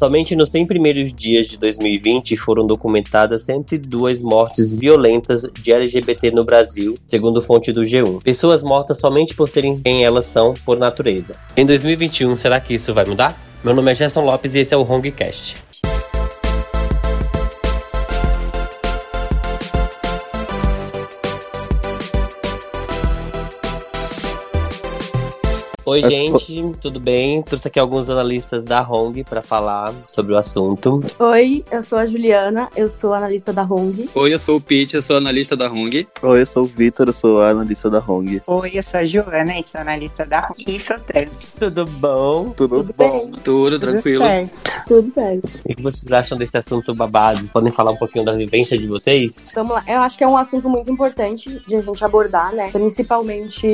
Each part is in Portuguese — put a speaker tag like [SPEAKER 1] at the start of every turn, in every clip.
[SPEAKER 1] Somente nos 100 primeiros dias de 2020 foram documentadas 102 mortes violentas de LGBT no Brasil, segundo fonte do G1. Pessoas mortas somente por serem quem elas são por natureza. Em 2021, será que isso vai mudar? Meu nome é Gerson Lopes e esse é o Hongcast. Oi, gente, tudo bem? Trouxe aqui alguns analistas da Hong para falar sobre o assunto.
[SPEAKER 2] Oi, eu sou a Juliana, eu sou analista da Hong.
[SPEAKER 3] Oi, eu sou o Pete, eu sou analista da Hong.
[SPEAKER 4] Oi, eu sou o Vitor, eu sou analista da Hong.
[SPEAKER 5] Oi, eu sou a Joana e sou analista da Hong e sou trans.
[SPEAKER 1] Tudo bom?
[SPEAKER 4] Tudo,
[SPEAKER 2] Tudo
[SPEAKER 4] bom?
[SPEAKER 2] bem?
[SPEAKER 3] Tudo tranquilo.
[SPEAKER 5] Tudo certo.
[SPEAKER 2] Tudo certo.
[SPEAKER 1] O que vocês acham desse assunto babado? Vocês podem falar um pouquinho da vivência de vocês?
[SPEAKER 2] Vamos lá. Eu acho que é um assunto muito importante de a gente abordar, né? Principalmente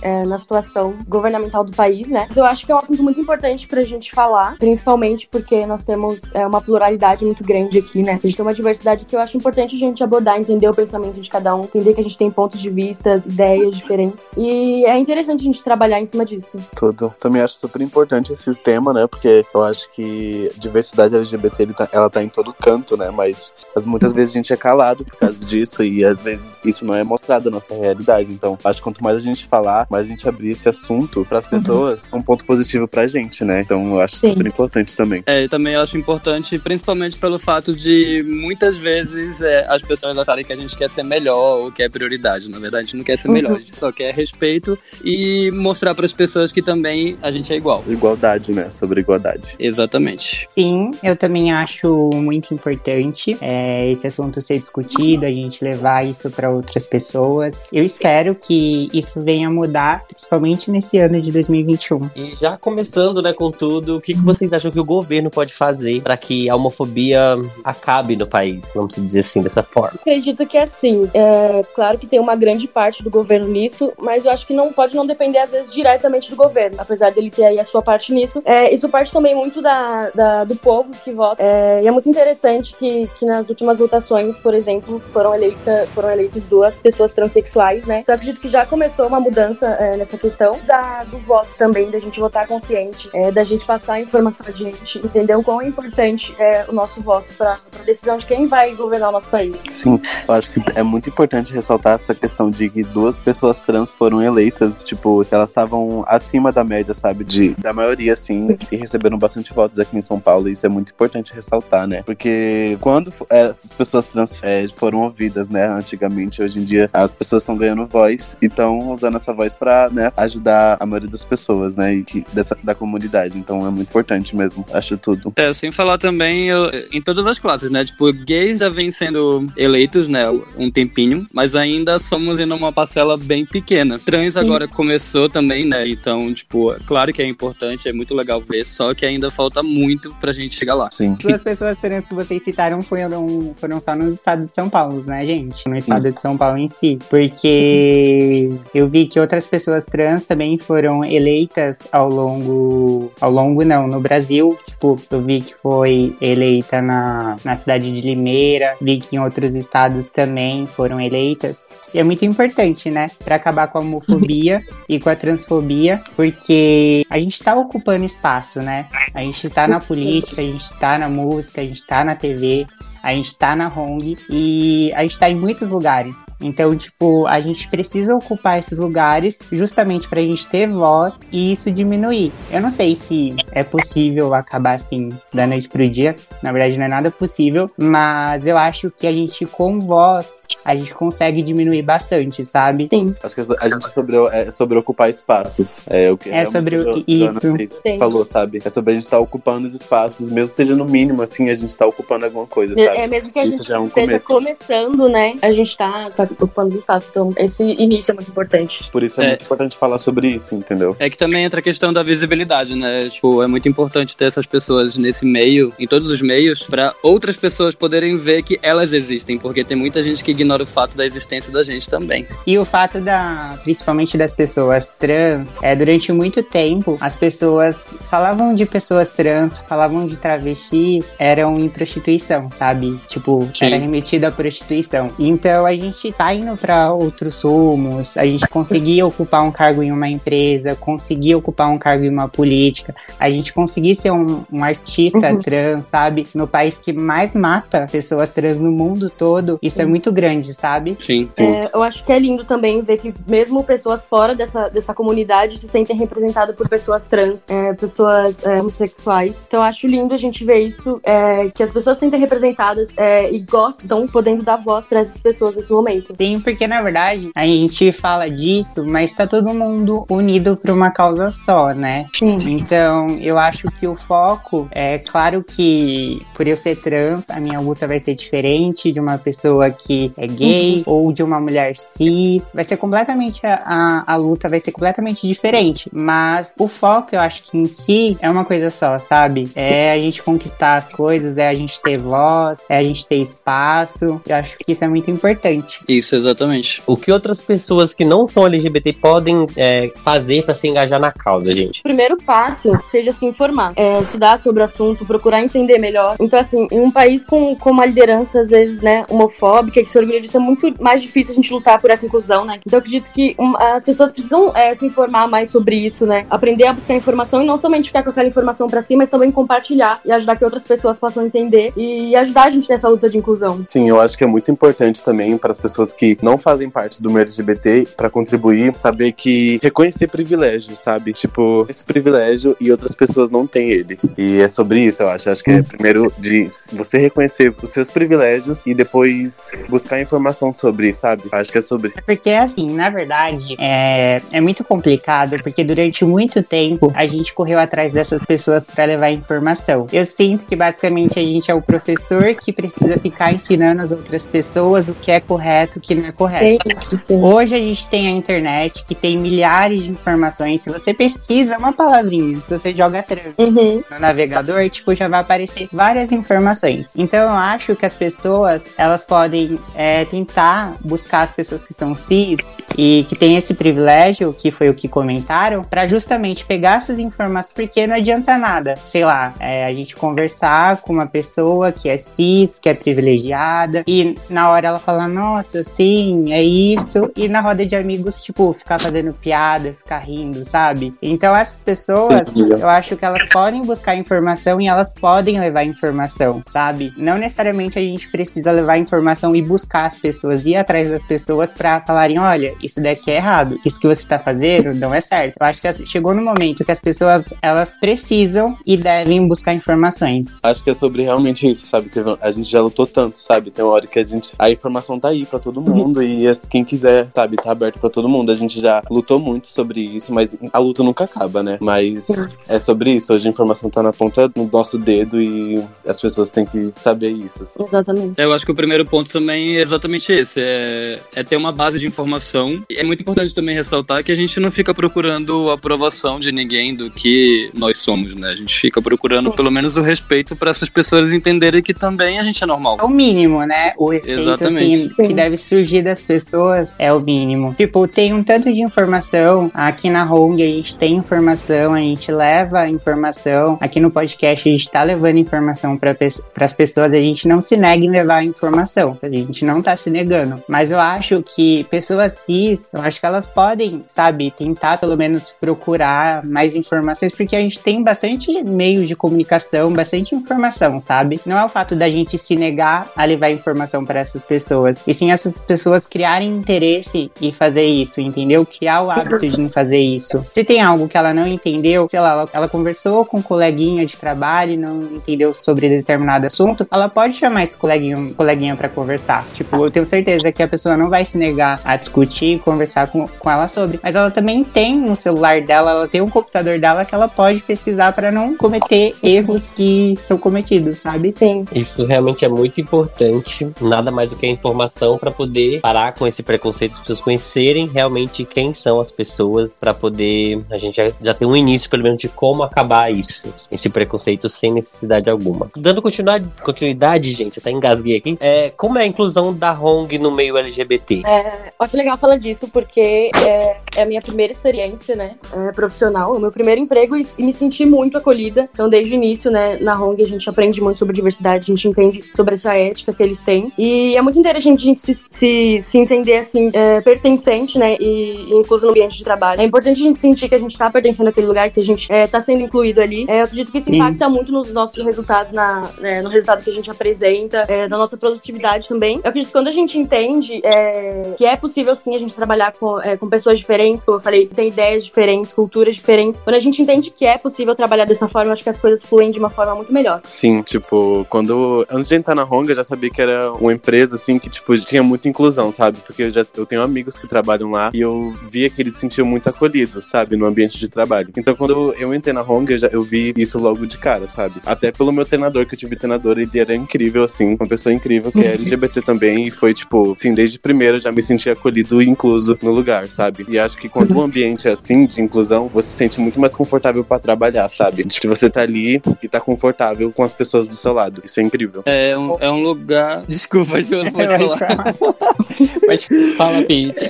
[SPEAKER 2] é, na situação governamental do país, né? Mas eu acho que é um assunto muito importante pra gente falar, principalmente porque nós temos é, uma pluralidade muito grande aqui, né? A gente tem uma diversidade que eu acho importante a gente abordar, entender o pensamento de cada um, entender que a gente tem pontos de vista, ideias diferentes. E é interessante a gente trabalhar em cima disso.
[SPEAKER 4] Tudo. Também acho super importante esse tema, né? Porque eu acho que diversidade LGBT tá- ela tá em todo canto, né? Mas as- muitas vezes a gente é calado por causa disso e às vezes isso não é mostrado na nossa realidade. Então, acho que quanto mais a gente falar, mais a gente abrir esse assunto para as pessoas, é um ponto positivo pra gente, né? Então, eu acho
[SPEAKER 2] Sim.
[SPEAKER 4] super importante também.
[SPEAKER 3] É, e também eu acho importante, principalmente pelo fato de muitas vezes é, as pessoas acharem que a gente quer ser melhor ou quer prioridade. Na verdade, a gente não quer ser melhor, a gente só quer respeito e mostrar para as pessoas que também a gente é igual.
[SPEAKER 4] Igualdade, né? Sobre igualdade.
[SPEAKER 3] Exatamente.
[SPEAKER 5] Sim, eu também acho muito importante é, esse assunto ser discutido, a gente levar isso para outras pessoas. Eu espero que isso venha mudar, principalmente nesse ano de 2021.
[SPEAKER 1] E já começando, né, com tudo, o que, que vocês acham que o governo pode fazer para que a homofobia acabe no país? Vamos dizer assim, dessa forma.
[SPEAKER 2] Acredito que é assim. É, claro que tem uma grande parte do governo nisso, mas eu acho que não pode não depender, às vezes, diretamente do governo. Apesar dele ter aí a sua parte nisso. É, isso parte também muito da, da- do povo que vota. É, e é muito interessante que, que nas últimas votações, por exemplo, foram, eleita, foram eleitas duas pessoas transexuais, né? Então eu acredito que já começou uma mudança é, nessa questão da, do voto também, da gente votar consciente, é, da gente passar a informação adiante, entender o quão importante é o nosso voto para a decisão de quem vai governar o nosso país.
[SPEAKER 4] Sim, eu acho que é muito importante ressaltar essa questão de que duas pessoas trans foram eleitas, tipo, elas estavam acima da média, sabe? De, da maioria, assim, e receberam bastante votos aqui em São Paulo. E isso é muito importante ressaltar, né? Porque quando é, essas pessoas trans é, foram ouvidas, né, antigamente, hoje em dia, as pessoas estão ganhando voz e estão usando essa voz pra, né, ajudar a maioria das pessoas, né, e que, dessa, da comunidade. Então é muito importante mesmo, acho tudo.
[SPEAKER 3] É, sem falar também eu- em todas as classes, né? Tipo, gays já vêm sendo eleitos, né? Um tempinho, mas ainda somos em uma parcela bem pequena. Trans agora começou também, né? Então, tipo, é claro que é importante, é muito legal ver, só que ainda falta muito pra gente chegar lá.
[SPEAKER 4] Sim.
[SPEAKER 5] Duas pessoas trans que vocês citaram foram, foram só no estado de São Paulo, né, gente? No estado de São Paulo em si. Porque eu vi que outras pessoas trans também foram eleitas ao longo. Ao longo, não, no Brasil. Tipo, eu vi que foi eleita na, na cidade de Limeira, vi que em outros estados também foram eleitas. E é muito importante, né? Pra acabar com a homofobia e com a transfobia, porque a gente tá ocupando espaço, né? A gente tá na política, a gente tá na música, a gente tá na TV, a gente tá na Hong e a gente tá em muitos lugares. Então, tipo, a gente precisa ocupar esses lugares justamente pra gente ter voz e isso diminuir. Eu não sei se é possível acabar assim da noite pro dia. Na verdade, não é nada possível, mas eu acho que a gente com voz a gente consegue diminuir bastante, sabe?
[SPEAKER 2] Sim.
[SPEAKER 4] Acho que a gente é sobre, é sobre ocupar espaços. É, o que
[SPEAKER 5] É sobre o- isso.
[SPEAKER 2] Sim.
[SPEAKER 4] falou, sabe? É sobre a gente estar ocupando os espaços, mesmo seja no mínimo, assim, a gente tá ocupando alguma coisa, sabe?
[SPEAKER 2] É mesmo que a
[SPEAKER 4] Isso
[SPEAKER 2] gente
[SPEAKER 4] já é um
[SPEAKER 2] esteja
[SPEAKER 4] começo.
[SPEAKER 2] começando, né? A gente tá, tá ocupando o espaço. Então, esse início é muito importante.
[SPEAKER 4] Por isso é,
[SPEAKER 3] É.
[SPEAKER 4] muito importante falar sobre isso, entendeu?
[SPEAKER 3] É que também entra a questão da visibilidade, né? Tipo, é muito importante ter essas pessoas nesse meio, em todos os meios, pra outras pessoas poderem ver que elas existem, porque tem muita gente que ignora o fato da existência da gente também.
[SPEAKER 5] E o fato da, principalmente das pessoas trans, é durante muito tempo as pessoas falavam de pessoas trans, falavam de travestis, eram em prostituição, sabe? Tipo,
[SPEAKER 3] Sim.
[SPEAKER 5] era remetido à prostituição. Então a gente tá indo para outros rumos, a gente conseguir ocupar um cargo em uma empresa, conseguir ocupar um cargo em uma política, a gente conseguir ser um, um artista uhum. trans, sabe? No país que mais mata pessoas trans no mundo todo, isso é muito grande, sabe?
[SPEAKER 3] Sim.
[SPEAKER 2] Sim. É, eu acho que é lindo também ver que mesmo pessoas fora dessa, dessa comunidade se sentem representadas por pessoas trans, é, pessoas é, homossexuais. Então eu acho lindo a gente ver isso, é, que as pessoas se sentem representadas é, e gostam, podendo dar voz para essas pessoas nesse momento.
[SPEAKER 5] Sim, porque na verdade a gente fala disso, mas tá todo mundo unido por uma causa só, né?
[SPEAKER 2] Sim.
[SPEAKER 5] Então eu acho que o foco é claro que por eu ser trans, a minha luta vai ser diferente de uma pessoa que é gay uhum. ou de uma mulher cis. Vai ser completamente a, a, a luta vai ser completamente diferente. Mas o foco, eu acho que em si é uma coisa só, sabe? É a gente conquistar as coisas, é a gente ter voz, é a gente ter espaço. Eu acho que isso é muito importante.
[SPEAKER 3] Isso, exatamente.
[SPEAKER 1] O que outras pessoas que não são LGBT podem é, fazer para se engajar na causa, gente?
[SPEAKER 2] O primeiro passo seja se informar, é, estudar sobre o assunto, procurar entender melhor. Então, assim, em um país com, com uma liderança, às vezes, né, homofóbica, que se orgulha disso, é muito mais difícil a gente lutar por essa inclusão, né? Então, eu acredito que um, as pessoas precisam é, se informar mais sobre isso, né? Aprender a buscar informação e não somente ficar com aquela informação para si, mas também compartilhar e ajudar que outras pessoas possam entender e ajudar a gente nessa luta de inclusão.
[SPEAKER 4] Sim, eu acho que é muito importante também para as pessoas que não fazem parte do meio LGBT para contribuir, saber que reconhecer privilégio, sabe? Tipo, esse privilégio e outras pessoas não têm ele. E é sobre isso, eu acho. Acho que é primeiro de você reconhecer os seus privilégios e depois buscar informação sobre, sabe? Acho que é sobre.
[SPEAKER 5] É porque assim, na verdade, é, é muito complicado, porque durante muito tempo a gente correu atrás dessas pessoas para levar informação. Eu sinto que basicamente a gente é o professor que precisa ficar ensinando as outras pessoas o que é correto, que não é correto.
[SPEAKER 2] Isso, sim.
[SPEAKER 5] Hoje a gente tem a internet que tem milhares de informações. Se você pesquisa uma palavrinha, se você joga trans uhum. no navegador, tipo, já vai aparecer várias informações. Então eu acho que as pessoas elas podem é, tentar buscar as pessoas que são cis e que tem esse privilégio, que foi o que comentaram, para justamente pegar essas informações, porque não adianta nada, sei lá, é, a gente conversar com uma pessoa que é cis, que é privilegiada, e na hora ela fala, nossa, sim, é isso, e na roda de amigos, tipo, ficar fazendo piada, ficar rindo, sabe? Então essas pessoas, eu acho que elas podem buscar informação e elas podem levar informação, sabe? Não necessariamente a gente precisa levar informação e buscar as pessoas, ir atrás das pessoas para falarem, olha, isso daqui é errado, isso que você está fazendo não é certo. Eu acho que chegou no momento que as pessoas elas precisam e devem buscar informações.
[SPEAKER 4] Acho que é sobre realmente isso, sabe? A gente já lutou tanto, sabe? Tem uma hora que a gente a informação tá aí para todo mundo e quem quiser, sabe, tá aberto para todo mundo. A gente já lutou muito sobre isso, mas a luta nunca acaba, né? Mas é sobre isso. Hoje a informação tá na ponta do nosso dedo e as pessoas têm que saber isso.
[SPEAKER 2] Assim. Exatamente.
[SPEAKER 3] Eu acho que o primeiro ponto também é exatamente esse, é, é ter uma base de informação é muito importante também ressaltar que a gente não fica procurando aprovação de ninguém do que nós somos, né? A gente fica procurando pelo menos o respeito para essas pessoas entenderem que também a gente é normal.
[SPEAKER 5] É o mínimo, né? O respeito Exatamente. assim, que deve surgir das pessoas é o mínimo. Tipo, tem um tanto de informação aqui na Hong, a gente tem informação, a gente leva informação. Aqui no podcast a gente tá levando informação para as pessoas, a gente não se nega em levar informação, a gente não tá se negando. Mas eu acho que pessoas cis eu acho que elas podem, sabe, tentar pelo menos procurar mais informações, porque a gente tem bastante meio de comunicação, bastante informação, sabe? Não é o fato da gente se negar a levar informação para essas pessoas, e sim essas pessoas criarem interesse em fazer isso, entendeu? Criar o hábito de fazer isso. Se tem algo que ela não entendeu, sei lá, ela, ela conversou com um coleguinha de trabalho e não entendeu sobre determinado assunto, ela pode chamar esse coleguinha, coleguinha para conversar. Tipo, eu tenho certeza que a pessoa não vai se negar a discutir conversar com, com ela sobre. Mas ela também tem no celular dela, ela tem um computador dela que ela pode pesquisar para não cometer erros que são cometidos, sabe?
[SPEAKER 2] Sim.
[SPEAKER 1] Isso realmente é muito importante. Nada mais do que a informação para poder parar com esse preconceito, as pessoas conhecerem realmente quem são as pessoas, para poder a gente já, já ter um início, pelo menos, de como acabar isso, esse preconceito sem necessidade alguma. Dando continuidade, continuidade gente, até engasguei aqui. É, como é a inclusão da Hong no meio LGBT?
[SPEAKER 2] É, olha que legal falando cima disso, porque é, é a minha primeira experiência, né, é, profissional, o meu primeiro emprego e, e, me senti muito acolhida. Então, desde o início, né, na Hong, a gente aprende muito sobre diversidade, a gente entende sobre essa ética que eles têm. E é muito interessante a gente se, se, se entender, assim, é, pertencente, né, e, e incluso no ambiente de trabalho. É importante a gente sentir que a gente tá pertencendo àquele lugar, que a gente é, tá sendo incluído ali. É, eu acredito que isso Sim. impacta muito nos nossos resultados, na, né, no resultado que a gente apresenta, é, na nossa produtividade também. Eu acredito que quando a gente entende é, que é possível, sim, a gente trabalhar com, é, com pessoas diferentes, como eu falei, tem ideias diferentes, culturas diferentes. Quando a gente entende que é possível trabalhar dessa forma, eu acho que as coisas fluem de uma forma muito melhor.
[SPEAKER 4] Sim, tipo, quando. Antes de entrar na Honga, eu já sabia que era uma empresa, assim, que, tipo, tinha muita inclusão, sabe? Porque eu já eu tenho amigos que trabalham lá e eu via que eles se sentiam muito acolhidos, sabe? No ambiente de trabalho. Então, quando eu entrei na Honga, eu, já, eu vi isso logo de cara, sabe? Até pelo meu treinador, que eu tive treinador, ele era incrível, assim, uma pessoa incrível, que é LGBT também, e foi, tipo, assim, desde primeiro já me senti acolhido e incluso no lugar, sabe? E acho que quando o ambiente é assim, de inclusão, você se sente muito mais confortável para trabalhar, sabe? De que você tá ali e tá confortável com as pessoas do seu lado. Isso é incrível.
[SPEAKER 3] É um, é um lugar. Desculpa, João, não pode falar. Mas fala, Pete.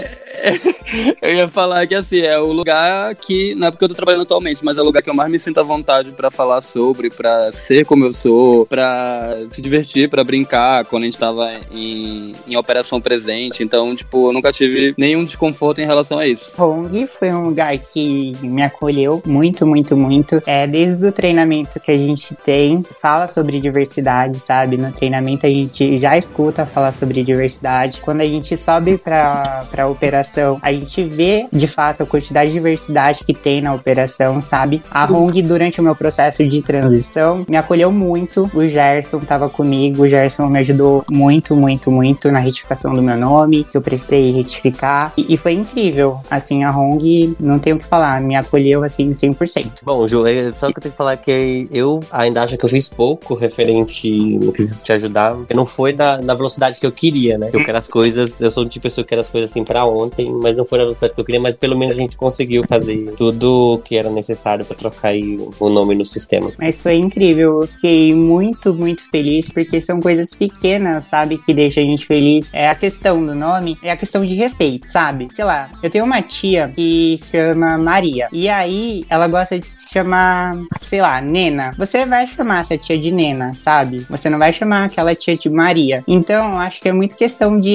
[SPEAKER 3] Eu ia falar que assim, é o lugar que, não é porque eu tô trabalhando atualmente, mas é o lugar que eu mais me sinto à vontade para falar sobre, para ser como eu sou, para se divertir, para brincar quando a gente tava em, em operação presente. Então, tipo, eu nunca tive nenhum desconforto em relação a isso.
[SPEAKER 5] Hong foi um lugar que me acolheu muito, muito, muito. É, desde o treinamento que a gente tem, fala sobre diversidade, sabe? No treinamento a gente já escuta falar sobre diversidade. Quando a gente sobe pra, pra operação, a gente vê de fato a quantidade de diversidade que tem na operação, sabe? A Hong, durante o meu processo de transição, me acolheu muito. O Gerson tava comigo, o Gerson me ajudou muito, muito, muito na retificação do meu nome, que eu precisei retificar. E, e foi incrível. Assim, a Hong, não tenho o que falar, me acolheu assim 100%.
[SPEAKER 1] Bom, Ju, é só que eu tenho que falar que eu ainda acho que eu fiz pouco referente no que te ajudar, porque não foi na, na velocidade que eu queria, né? Eu quero as coisas, eu sou um tipo de pessoa que quer as coisas assim pra ontem, mas não foi na velocidade que eu queria, mas pelo menos a gente conseguiu fazer tudo o que era necessário para trocar aí o nome no sistema.
[SPEAKER 5] Mas foi incrível, eu fiquei muito, muito feliz, porque são coisas pequenas, sabe, que deixam a gente feliz. É a questão do nome, é a questão de respeito, sabe? Sei lá, eu tenho uma tia que chama Maria, e aí ela gosta de se chamar, sei lá, Nena. Você vai chamar essa tia de Nena, sabe? Você não vai chamar aquela tia de Maria. Então, acho que é muito questão de,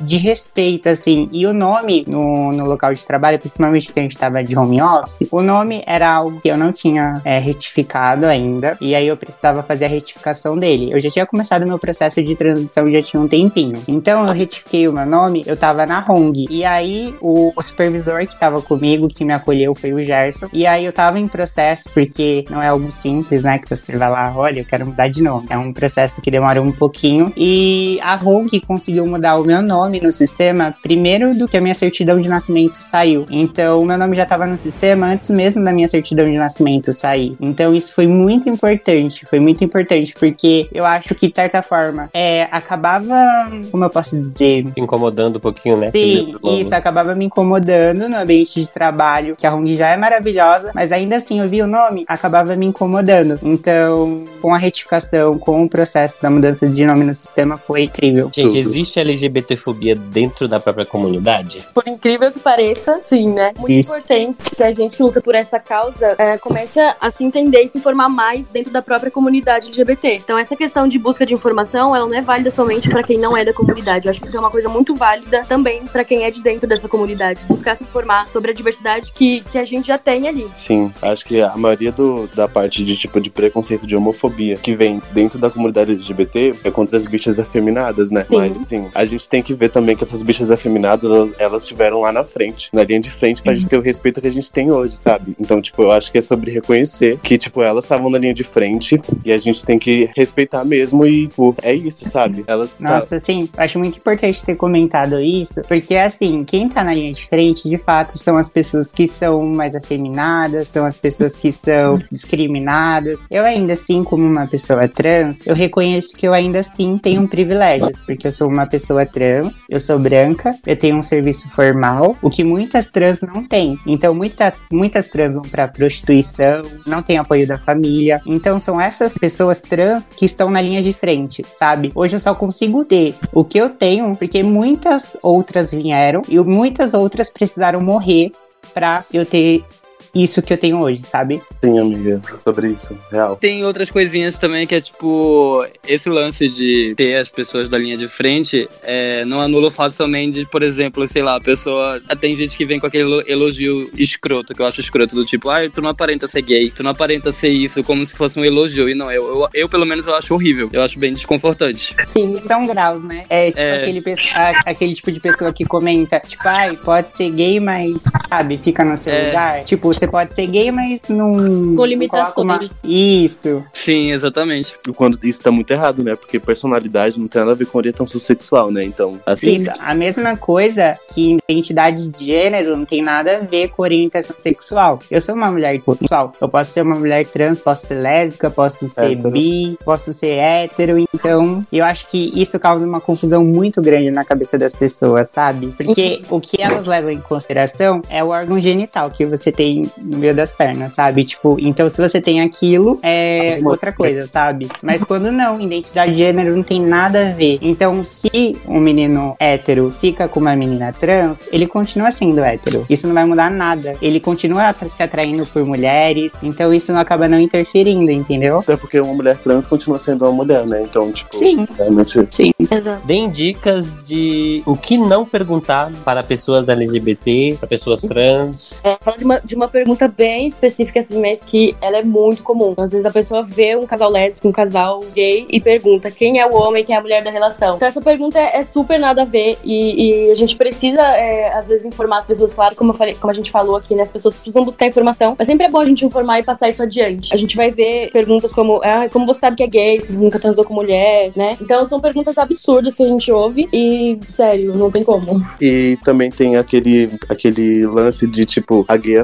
[SPEAKER 5] de respeito, assim. E o nome no, no local de trabalho, principalmente que a gente tava de home office, o nome era algo que eu não tinha é, retificado ainda. E aí eu precisava fazer a retificação dele. Eu já tinha começado meu processo de transição já tinha um tempinho. Então eu retifiquei o meu nome, eu tava na Hong. E aí o, o supervisor que tava comigo, que me acolheu, foi o Gerson. E aí eu tava em processo, porque não é algo simples, né? Que você vai lá, olha, eu quero mudar de nome. É um processo que demora um pouquinho. E a Hong conseguiu mudar o meu nome no sistema primeiro do que a minha certidão de nascimento saiu. Então, o meu nome já estava no sistema antes mesmo da minha certidão de nascimento sair. Então, isso foi muito importante. Foi muito importante, porque eu acho que, de certa forma, é, acabava. Como eu posso dizer?
[SPEAKER 1] Incomodando um pouquinho, né?
[SPEAKER 5] Sim, isso acabava me incomodando no ambiente de trabalho, que a Hong já é maravilhosa, mas ainda assim eu vi o nome, acabava me incomodando. Então, com a retificação, com o processo da mudança de nome no sistema, foi incrível.
[SPEAKER 1] Gente, existe LGBTfobia dentro da própria comunidade?
[SPEAKER 2] Por incrível que pareça, sim, né? Muito Isso. importante que a gente luta por essa causa é, comece a se entender e se informar mais dentro da própria comunidade LGBT. Então, essa questão de busca de informação, ela não é válida somente para quem não é da comunidade. Eu acho que isso é uma coisa muito válida também para quem é de dentro dessa comunidade. Buscar se informar sobre a diversidade que, que a gente já tem ali.
[SPEAKER 4] Sim, acho que a maioria do, da parte de tipo de preconceito de homofobia que vem dentro da comunidade LGBT é contra as bichas afeminadas, né? Sim. Mas assim, a gente tem que ver também que essas bichas afeminadas, elas, estiveram lá na frente, na linha de frente, pra uhum. gente ter o respeito que a gente tem hoje, sabe? Então, tipo, eu acho que é sobre reconhecer que, tipo, elas estavam na linha de frente e a gente tem que respeitar mesmo e, tipo, é isso, sabe? Elas.
[SPEAKER 5] Tá Nossa, tá... sim, acho muito importante ter comentado isso, porque assim, quem tá na linha de frente, de fato, são as pessoas que são mais afeminadas, são as pessoas que são discriminadas. Eu ainda assim, como uma pessoa trans, eu reconheço que eu ainda assim tenho privilégios, porque eu sou uma pessoa pessoa trans, eu sou branca, eu tenho um serviço formal, o que muitas trans não têm. Então, muitas, muitas trans vão pra prostituição, não tem apoio da família. Então, são essas pessoas trans que estão na linha de frente, sabe? Hoje eu só consigo ter o que eu tenho, porque muitas outras vieram e muitas outras precisaram morrer pra eu ter isso que eu tenho hoje, sabe?
[SPEAKER 4] Sim, amiga, sobre isso, real.
[SPEAKER 3] Tem outras coisinhas também que é tipo, esse lance de ter as pessoas da linha de frente é, não anula o fato também de, por exemplo, sei lá, a pessoa. Tem gente que vem com aquele elogio escroto, que eu acho escroto, do tipo, ah, tu não aparenta ser gay, tu não aparenta ser isso, como se fosse um elogio. E não, eu, eu, eu pelo menos eu acho horrível. Eu acho bem desconfortante.
[SPEAKER 5] Sim, são graus, né? É tipo
[SPEAKER 3] É.
[SPEAKER 5] Aquele, a- aquele tipo de pessoa que comenta, tipo, ai, pode ser gay, mas, sabe, fica no seu
[SPEAKER 3] É.
[SPEAKER 5] lugar. Tipo, você pode ser gay, mas não.
[SPEAKER 2] Com
[SPEAKER 5] não
[SPEAKER 2] limitações.
[SPEAKER 5] uma- Isso.
[SPEAKER 3] Sim, exatamente.
[SPEAKER 4] E Quando isso tá muito errado, né? Porque personalidade não tem nada a ver com orientação sexual, né? Então, assim.
[SPEAKER 5] Isso, a mesma coisa que identidade de gênero não tem nada a ver com orientação sexual. Eu sou uma mulher sexual. Eu posso ser uma mulher trans, posso ser lésbica, posso ser
[SPEAKER 4] Hétero.
[SPEAKER 5] bi, posso ser hétero. Então, eu acho que isso causa uma confusão muito grande na cabeça das pessoas, sabe? Porque o que elas levam em consideração é o órgão genital que você tem no meio das pernas, sabe? Tipo, então se você tem aquilo, é outra coisa, sabe? Mas quando não, identidade de gênero não tem nada a ver. Então, se um menino hétero fica com uma menina trans, ele continua sendo hétero. Isso não vai mudar nada. Ele continua se atraindo por mulheres, então isso não acaba não interferindo, entendeu?
[SPEAKER 4] Até porque uma mulher trans continua sendo uma mulher, né? Então, tipo,
[SPEAKER 5] Sim.
[SPEAKER 4] realmente.
[SPEAKER 5] Sim.
[SPEAKER 2] Exato.
[SPEAKER 1] Deem dicas de o que não perguntar para pessoas LGBT, para pessoas trans.
[SPEAKER 2] É, falar de uma, de uma pergunta bem específica assim, mas que ela é muito comum. Às vezes a pessoa vê um casal lésbico, um casal gay e pergunta quem é o homem, quem é a mulher da relação. Então essa pergunta é, é super nada a ver e, e a gente precisa, é, às vezes, informar as pessoas. Claro, como, falei, como a gente falou aqui, né? As pessoas precisam buscar informação, mas sempre é bom a gente informar e passar isso adiante. A gente vai ver perguntas como, ah, como você sabe que é gay, se nunca transou com mulher, né? Então são perguntas absurdas que a gente ouve e, sério, não tem como.
[SPEAKER 4] E também tem aquele, aquele lance de, tipo, a gay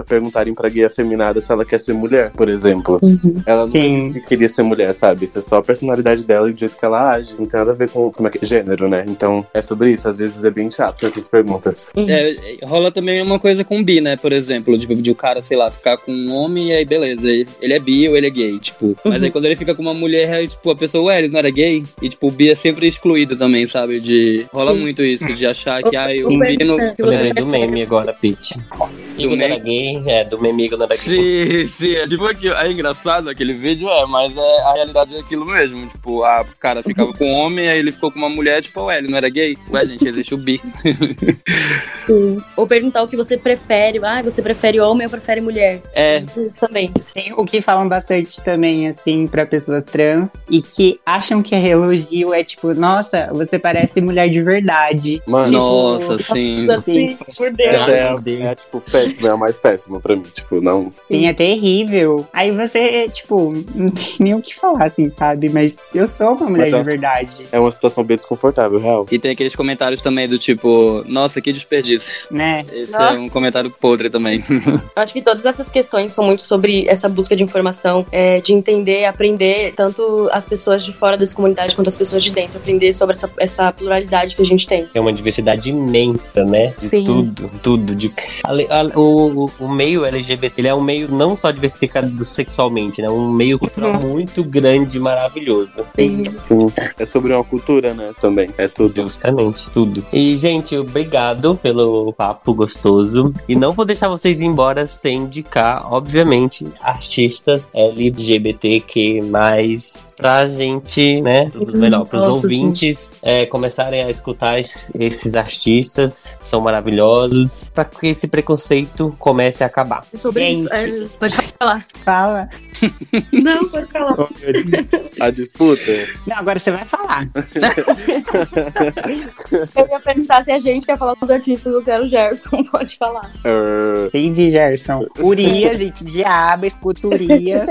[SPEAKER 4] perguntarem pra gay afeminada se ela quer ser mulher, por exemplo. Ela nunca
[SPEAKER 5] Sim.
[SPEAKER 4] disse que queria ser mulher, sabe? Isso é só a personalidade dela e o jeito que ela age. Não tem nada a ver com como é que é gênero, né? Então é sobre isso. Às vezes é bem chato essas perguntas.
[SPEAKER 3] É, rola também uma coisa com bi, né? Por exemplo, tipo, de o cara, sei lá, ficar com um homem e aí beleza, ele é bi ou ele é gay, tipo. Mas aí quando ele fica com uma mulher, aí, tipo, a pessoa, ué, ele não era gay? E, tipo, o bi é sempre excluído também, sabe? De. Rola
[SPEAKER 2] Sim.
[SPEAKER 3] muito isso, de achar que, ai, um
[SPEAKER 2] Super
[SPEAKER 3] bi não.
[SPEAKER 1] Eu lembrei do meme agora, Pete. Igor não era gay, é, do meme Igor não era gay.
[SPEAKER 3] Sim, sim, é tipo aquilo. É engraçado aquele vídeo, é, mas é, a realidade é aquilo mesmo. Tipo, a o cara ficava com um homem, aí ele ficou com uma mulher, tipo, ué, ele não era gay? Ué, gente, existe o bi.
[SPEAKER 2] Sim. Ou perguntar o que você prefere. Ah, você prefere homem ou prefere mulher?
[SPEAKER 3] É,
[SPEAKER 2] Isso também.
[SPEAKER 5] Tem o que falam bastante também, assim, pra pessoas trans e que acham que elogio é tipo, nossa, você parece mulher de verdade.
[SPEAKER 4] Mano,
[SPEAKER 3] nossa, sim.
[SPEAKER 2] Assim,
[SPEAKER 5] Sim.
[SPEAKER 2] por Deus.
[SPEAKER 4] é,
[SPEAKER 1] Meu Deus.
[SPEAKER 4] é, tipo, péssima, é a mais péssima pra mim. Tipo, não.
[SPEAKER 5] Sim, é terrível. Aí você, tipo, não tem nem o que falar, assim, sabe? Mas eu sou uma mulher
[SPEAKER 4] é-
[SPEAKER 5] de verdade,
[SPEAKER 4] É uma situação bem desconfortável, real.
[SPEAKER 3] E tem aqueles comentários também do tipo, nossa, que desperdício.
[SPEAKER 5] né?
[SPEAKER 3] Esse
[SPEAKER 2] Nossa.
[SPEAKER 3] é um comentário podre também.
[SPEAKER 2] Eu acho que todas essas questões são muito sobre essa busca de informação, é, de entender, aprender, tanto as pessoas de fora dessa comunidade quanto as pessoas de dentro, aprender sobre essa, essa pluralidade que a gente tem.
[SPEAKER 1] É uma diversidade imensa, né? De
[SPEAKER 2] Sim.
[SPEAKER 1] tudo, tudo. De... Ale- a- o, o meio LGBT ele é um meio não só diversificado sexualmente, né? Um meio cultural muito grande e maravilhoso.
[SPEAKER 4] É sobre uma cultura, né? Também. É tudo.
[SPEAKER 1] Justamente, tudo. E, gente, obrigado pelo papo gostoso. E não vou deixar vocês ir embora sem indicar, obviamente, artistas LGBTQ, pra gente, né? Pros,
[SPEAKER 2] Uhum,
[SPEAKER 1] melhor, pros
[SPEAKER 2] nossa,
[SPEAKER 1] ouvintes é, começarem a escutar es- esses artistas, que são maravilhosos, pra que esse preconceito comece a acabar.
[SPEAKER 2] É sobre
[SPEAKER 5] Gente.
[SPEAKER 2] isso. É, pode falar.
[SPEAKER 5] Fala.
[SPEAKER 2] Não, pode falar.
[SPEAKER 4] A disputa.
[SPEAKER 5] Não, agora você vai falar.
[SPEAKER 2] Eu ia perguntar se a gente quer falar dos artistas ou se era o Gerson. Pode falar.
[SPEAKER 4] Uh,
[SPEAKER 5] Entendi, Gerson. Urias, gente, diabo, escuta Urias.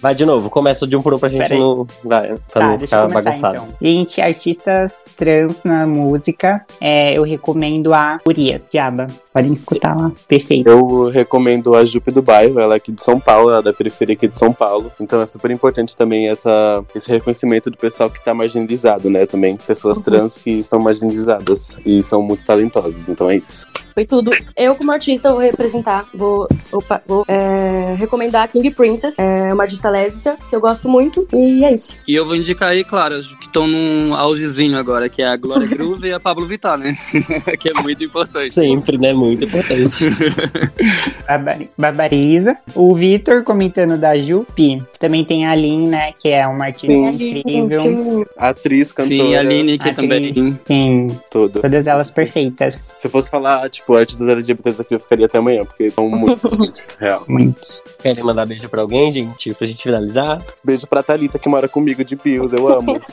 [SPEAKER 1] Vai de novo, começa de um por um pra gente
[SPEAKER 5] Pera
[SPEAKER 1] não. Vai, pra
[SPEAKER 5] Tá,
[SPEAKER 1] não
[SPEAKER 5] deixa eu
[SPEAKER 1] ficar
[SPEAKER 5] começar
[SPEAKER 1] bagunçado.
[SPEAKER 5] então. Gente, artistas trans na música, é, eu recomendo a Urias Diaba. Podem escutar lá. Perfeito.
[SPEAKER 4] Eu recomendo a Jupe do Bairro, ela é aqui de São Paulo, ela é da periferia aqui de São Paulo. Então é super importante também essa, esse reconhecimento do pessoal que tá marginalizado, né? Também pessoas
[SPEAKER 2] Uhum.
[SPEAKER 4] trans que estão marginalizadas e são muito talentosas. Então é isso.
[SPEAKER 2] Foi tudo. Eu, como artista, vou representar, vou, opa, vou é, recomendar a King Princess, é uma artista lésbica que eu gosto muito, e é isso.
[SPEAKER 3] E eu vou indicar aí, claro, as que estão num augezinho agora, que é a Glória Groove e a Pablo Vittar, né? que é muito importante.
[SPEAKER 1] Sempre, né? Muito importante.
[SPEAKER 5] Barbari- Barbariza. O Vitor comentando da Jupi. Também tem a Aline, né? Que é uma artista
[SPEAKER 4] Sim.
[SPEAKER 5] incrível.
[SPEAKER 2] Sim.
[SPEAKER 4] Atriz, cantora,
[SPEAKER 3] Sim, a Aline aqui
[SPEAKER 5] Atriz,
[SPEAKER 3] também.
[SPEAKER 5] Sim,
[SPEAKER 4] tudo.
[SPEAKER 5] todas elas perfeitas.
[SPEAKER 4] Se eu fosse falar, tipo, artistas LGBTs aqui, eu ficaria até amanhã, porque são muitos, gente. Real.
[SPEAKER 5] Muitos.
[SPEAKER 1] Querem mandar beijo pra alguém, gente? Pra gente finalizar?
[SPEAKER 4] Beijo pra Thalita, que mora comigo de Bills, eu amo.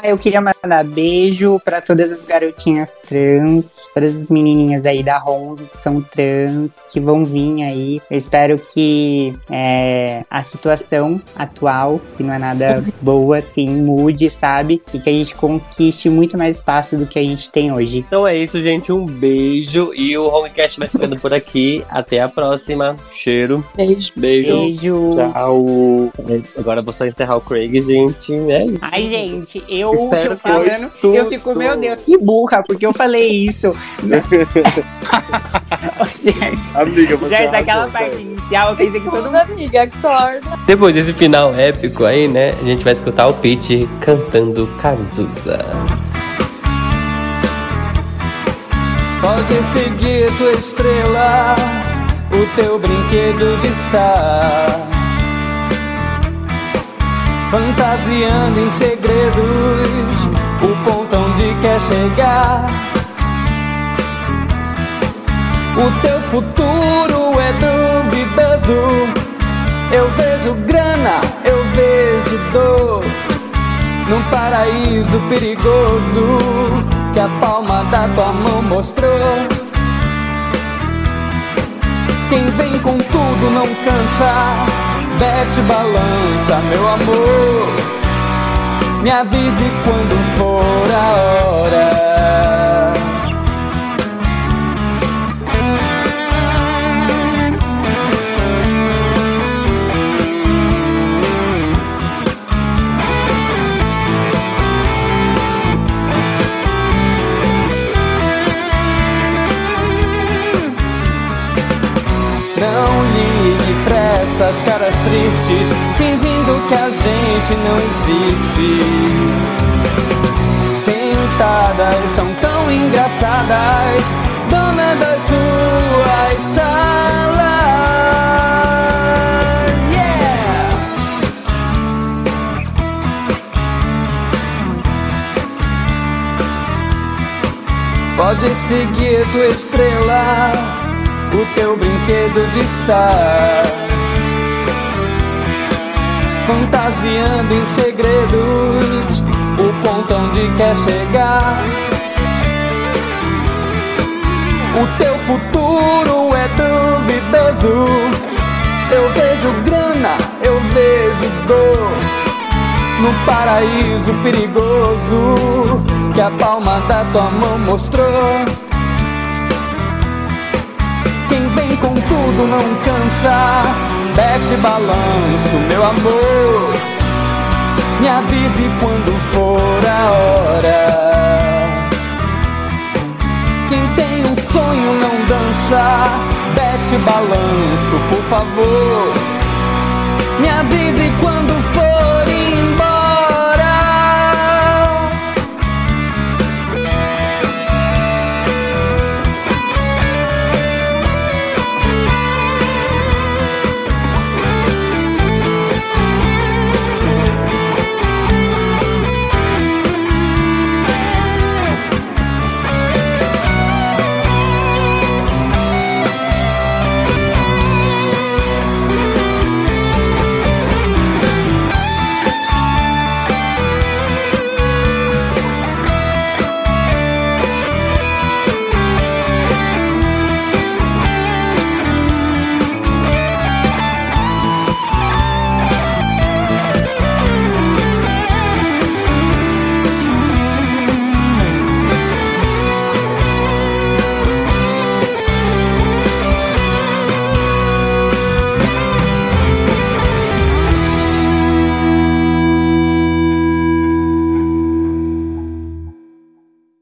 [SPEAKER 5] Ah, Eu queria mandar beijo pra todas as garotinhas trans, todas as menininhas aí da Ronda que são trans, que vão vir aí. Eu espero que é, a situação atual, que não é nada boa, assim, mude, sabe? E que a gente conquiste muito mais espaço do que a gente tem hoje.
[SPEAKER 1] Então é isso, gente. Um beijo. E o Homecast vai ficando por aqui. Até a próxima. Cheiro.
[SPEAKER 2] Beijo.
[SPEAKER 3] Beijo.
[SPEAKER 5] Beijo!
[SPEAKER 4] Tchau.
[SPEAKER 1] Agora eu vou só encerrar o Craig, gente. É isso.
[SPEAKER 5] Ai, gente, eu
[SPEAKER 1] Espero
[SPEAKER 5] tô falando,
[SPEAKER 4] tudo.
[SPEAKER 5] eu fico, meu Deus, que burra, porque eu falei isso. Gente,
[SPEAKER 4] Amiga, você
[SPEAKER 5] Já daquela parte inicial, eu pensei que todo mundo.
[SPEAKER 2] amiga, acorda.
[SPEAKER 1] Depois desse final épico aí, né? A gente vai escutar o Pete cantando Cazuza.
[SPEAKER 3] Pode seguir tua estrela, o teu brinquedo de estar. Fantasiando em segredos, o ponto onde quer chegar. O teu futuro é duvidoso. Eu vejo grana, eu vejo dor. Num paraíso perigoso que a palma da tua mão mostrou. Quem vem com tudo não cansa, bete balança, meu amor. Me avise quando for a hora. Pra essas caras tristes, fingindo que a gente não existe. Sentadas são tão engraçadas, dona das suas salas. Yeah! Pode seguir tua estrela, o teu brinquedo de estar. Fantasiando em segredos, o ponto onde quer chegar. O teu futuro é duvidoso. Eu vejo grana, eu vejo dor. No paraíso perigoso que a palma da tua mão mostrou. Quem vem com tudo não cansa, bete balanço, meu amor. Me avise quando for a hora. Quem tem um sonho não dança, bete balanço, por favor. Me avise